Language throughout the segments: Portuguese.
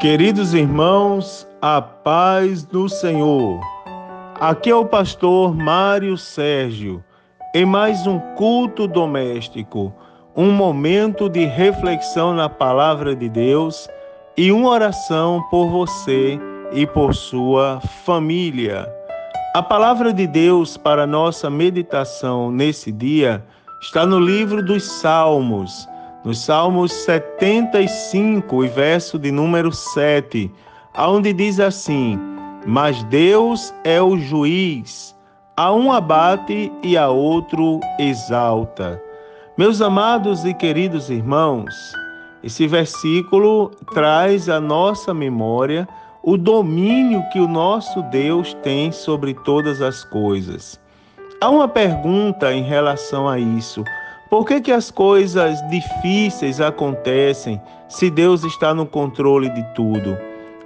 Queridos irmãos, a paz do Senhor. Aqui é o pastor Mário Sérgio, em mais um culto doméstico, um momento de reflexão na palavra de Deus e uma oração por você e por sua família. A palavra de Deus para nossa meditação nesse dia está no livro dos Salmos nos Salmos 75 e verso de número 7, aonde diz assim: Mas Deus é o juiz, a um abate e a outro exalta. Meus amados e queridos irmãos, esse versículo traz à nossa memória o domínio que o nosso Deus tem sobre todas as coisas. Há uma pergunta em relação a isso. Por que, que as coisas difíceis acontecem se Deus está no controle de tudo?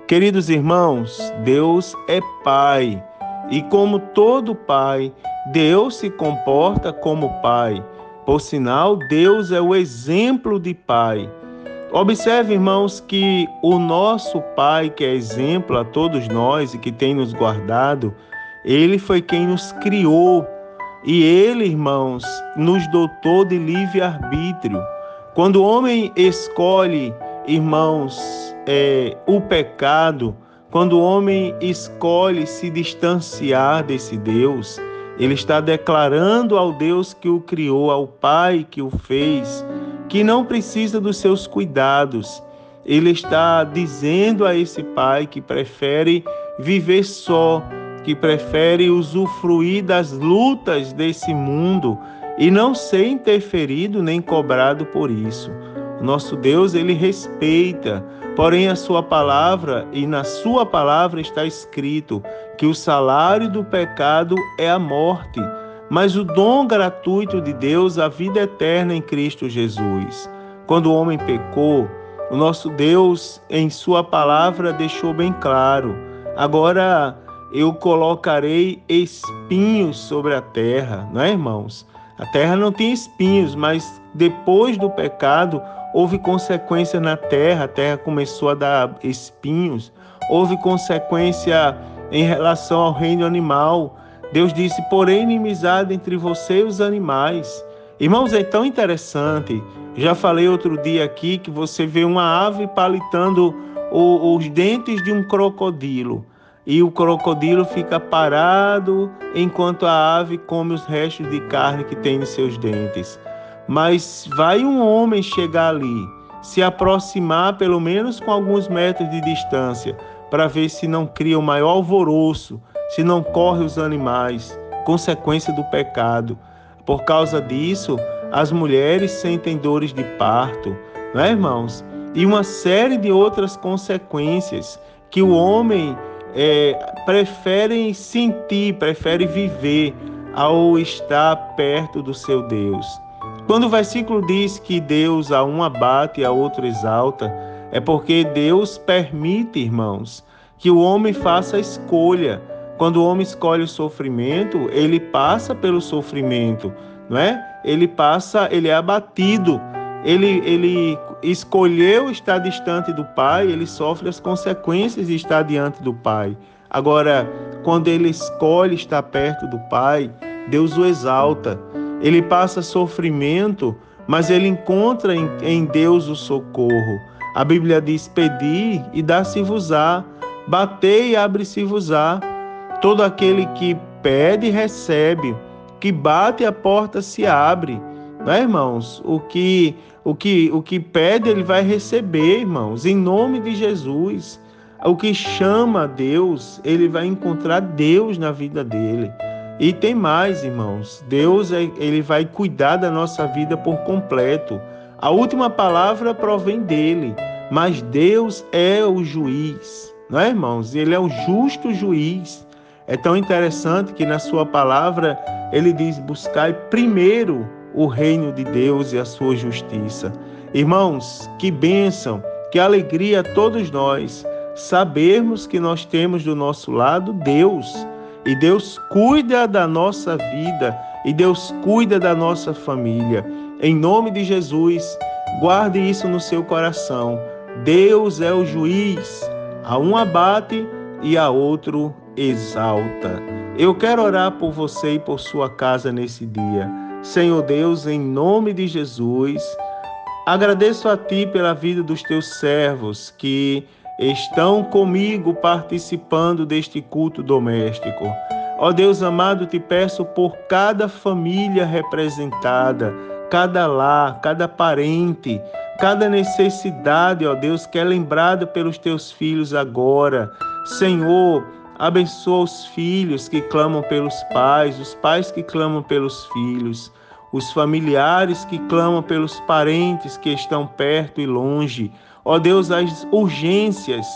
Queridos irmãos, Deus é Pai e, como todo Pai, Deus se comporta como Pai. Por sinal, Deus é o exemplo de Pai. Observe, irmãos, que o nosso Pai, que é exemplo a todos nós e que tem nos guardado, ele foi quem nos criou e ele, irmãos, nos dotou de livre-arbítrio. Quando o homem escolhe, irmãos, é, o pecado, quando o homem escolhe se distanciar desse Deus, ele está declarando ao Deus que o criou, ao Pai que o fez, que não precisa dos seus cuidados. Ele está dizendo a esse Pai que prefere viver só, que prefere usufruir das lutas desse mundo e não ser interferido nem cobrado por isso. Nosso Deus, ele respeita, porém a sua palavra e na sua palavra está escrito que o salário do pecado é a morte, mas o dom gratuito de Deus, a vida eterna em Cristo Jesus. Quando o homem pecou, o nosso Deus, em sua palavra, deixou bem claro. Agora, eu colocarei espinhos sobre a terra, não é, irmãos? A terra não tem espinhos, mas depois do pecado houve consequência na terra, a terra começou a dar espinhos, houve consequência em relação ao reino animal. Deus disse: porém, inimizade entre você e os animais. Irmãos, é tão interessante. Já falei outro dia aqui que você vê uma ave palitando os dentes de um crocodilo e o crocodilo fica parado enquanto a ave come os restos de carne que tem em seus dentes. Mas vai um homem chegar ali, se aproximar pelo menos com alguns metros de distância, para ver se não cria o maior alvoroço, se não corre os animais, consequência do pecado. Por causa disso, as mulheres sentem dores de parto, não é, irmãos? E uma série de outras consequências que o homem é, preferem sentir, preferem viver ao estar perto do seu Deus. Quando o versículo diz que Deus a um abate e a outro exalta, é porque Deus permite, irmãos, que o homem faça a escolha. Quando o homem escolhe o sofrimento, ele passa pelo sofrimento, não é? Ele passa, ele é abatido ele, ele escolheu estar distante do Pai, ele sofre as consequências de estar diante do Pai. Agora, quando ele escolhe estar perto do Pai, Deus o exalta. Ele passa sofrimento, mas ele encontra em, em Deus o socorro. A Bíblia diz: Pedi e dá-se-vos-á, batei e abre-se-vos-á. Todo aquele que pede, recebe, que bate, a porta se abre. Não é, irmãos? O que o que, o que pede, ele vai receber, irmãos, em nome de Jesus. O que chama a Deus, ele vai encontrar Deus na vida dele. E tem mais, irmãos. Deus, é, ele vai cuidar da nossa vida por completo. A última palavra provém dele, mas Deus é o juiz, não é, irmãos? Ele é o justo juiz. É tão interessante que na sua palavra ele diz: buscai primeiro o reino de Deus e a sua justiça. Irmãos, que bênção, que alegria a todos nós sabermos que nós temos do nosso lado Deus e Deus cuida da nossa vida e Deus cuida da nossa família. Em nome de Jesus, guarde isso no seu coração. Deus é o juiz, a um abate e a outro exalta. Eu quero orar por você e por sua casa nesse dia. Senhor Deus, em nome de Jesus, agradeço a Ti pela vida dos teus servos que estão comigo participando deste culto doméstico. Ó Deus amado, te peço por cada família representada, cada lar, cada parente, cada necessidade, ó Deus, que é lembrada pelos teus filhos agora. Senhor, abençoa os filhos que clamam pelos pais, os pais que clamam pelos filhos, os familiares que clamam pelos parentes que estão perto e longe. Ó Deus, as urgências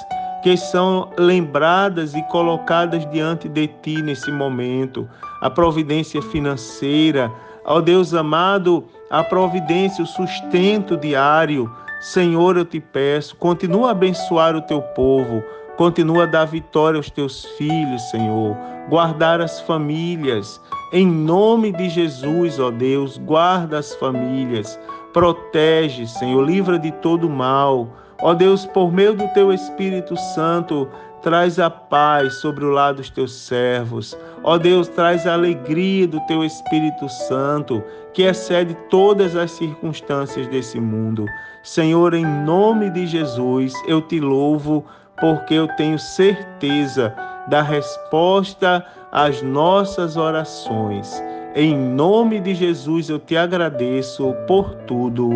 que são lembradas e colocadas diante de ti nesse momento, a providência financeira, ó Deus amado, a providência, o sustento diário. Senhor, eu te peço, continua a abençoar o teu povo, continua a dar vitória aos teus filhos, Senhor, guardar as famílias. Em nome de Jesus, ó Deus, guarda as famílias, protege, Senhor, livra de todo mal. Ó Deus, por meio do teu Espírito Santo, traz a paz sobre o lado dos teus servos. Ó Deus, traz a alegria do teu Espírito Santo, que excede todas as circunstâncias desse mundo. Senhor, em nome de Jesus, eu te louvo porque eu tenho certeza da resposta às nossas orações. Em nome de Jesus eu te agradeço por tudo.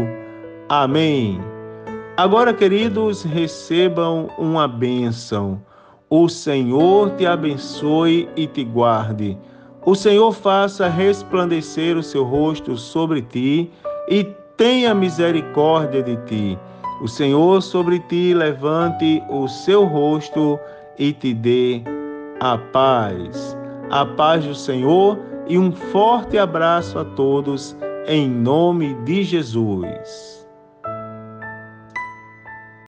Amém. Agora, queridos, recebam uma bênção. O Senhor te abençoe e te guarde. O Senhor faça resplandecer o seu rosto sobre ti e tenha misericórdia de ti. O Senhor sobre ti levante o seu rosto e te dê a paz. A paz do Senhor e um forte abraço a todos, em nome de Jesus.